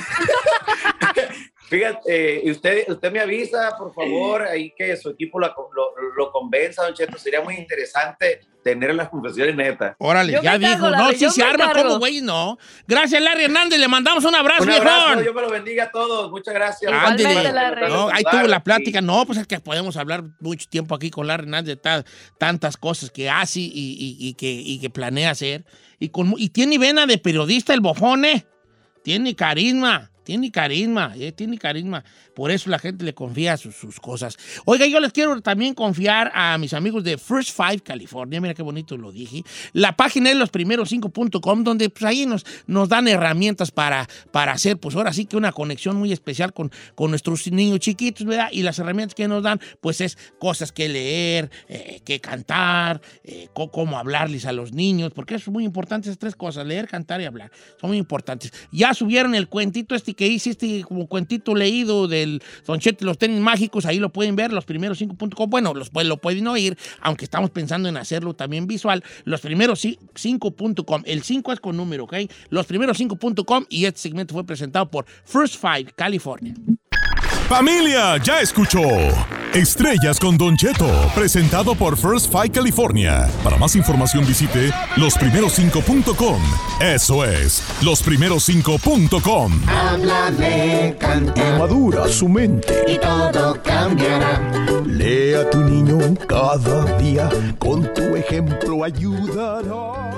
Fíjate, eh, y usted, usted me avisa, por favor, ahí que su equipo lo, lo, lo convenza, Don Cheto. Sería muy interesante tener las confesiones netas. Órale, Yo ya dijo. no, yo se arma como güey, no. Gracias, Larry Hernández. Le mandamos un abrazo, Un abrazo, viejón. Dios me lo bendiga a todos. Muchas gracias. Ándele. Igualmente, Larry. No, ahí tuvo la plática. No, pues es que podemos hablar mucho tiempo aquí con Larry Hernández de ta- tantas cosas que hace y, y- y que, y que planea hacer. Y, con, y tiene vena de periodista el bofón, ¿eh? Tiene carisma. Tiene carisma, eh, tiene carisma. Por eso la gente le confía sus, sus cosas. Oiga, yo les quiero también confiar a mis amigos de First Five California. Mira qué bonito lo dije. La página es losprimeros5.com, donde pues, ahí nos, nos dan herramientas para, para hacer, pues ahora sí que una conexión muy especial con, con nuestros niños chiquitos, ¿verdad? Y las herramientas que nos dan, pues es cosas que leer, eh, que cantar, eh, cómo hablarles a los niños, porque es muy importante esas tres cosas, leer, cantar y hablar. Son muy importantes. Ya subieron el cuentito este que hice, este como cuentito leído del Don los tenis mágicos, ahí lo pueden ver, los primeros 5.com. Bueno, los, pues, lo pueden oír, aunque estamos pensando en hacerlo también visual. Los primeros ci- 5.com. El 5 es con número, ¿ok? Los primeros 5.com y este segmento fue presentado por First Five California. Familia, ya escuchó. Estrellas con Don Cheto, presentado por First Fight California. Para más información visite losprimeros5.com. Eso es, losprimeros5.com. Habla de cantar. Madura su mente. Y todo cambiará. Lea a tu niño cada día, con tu ejemplo ayudará.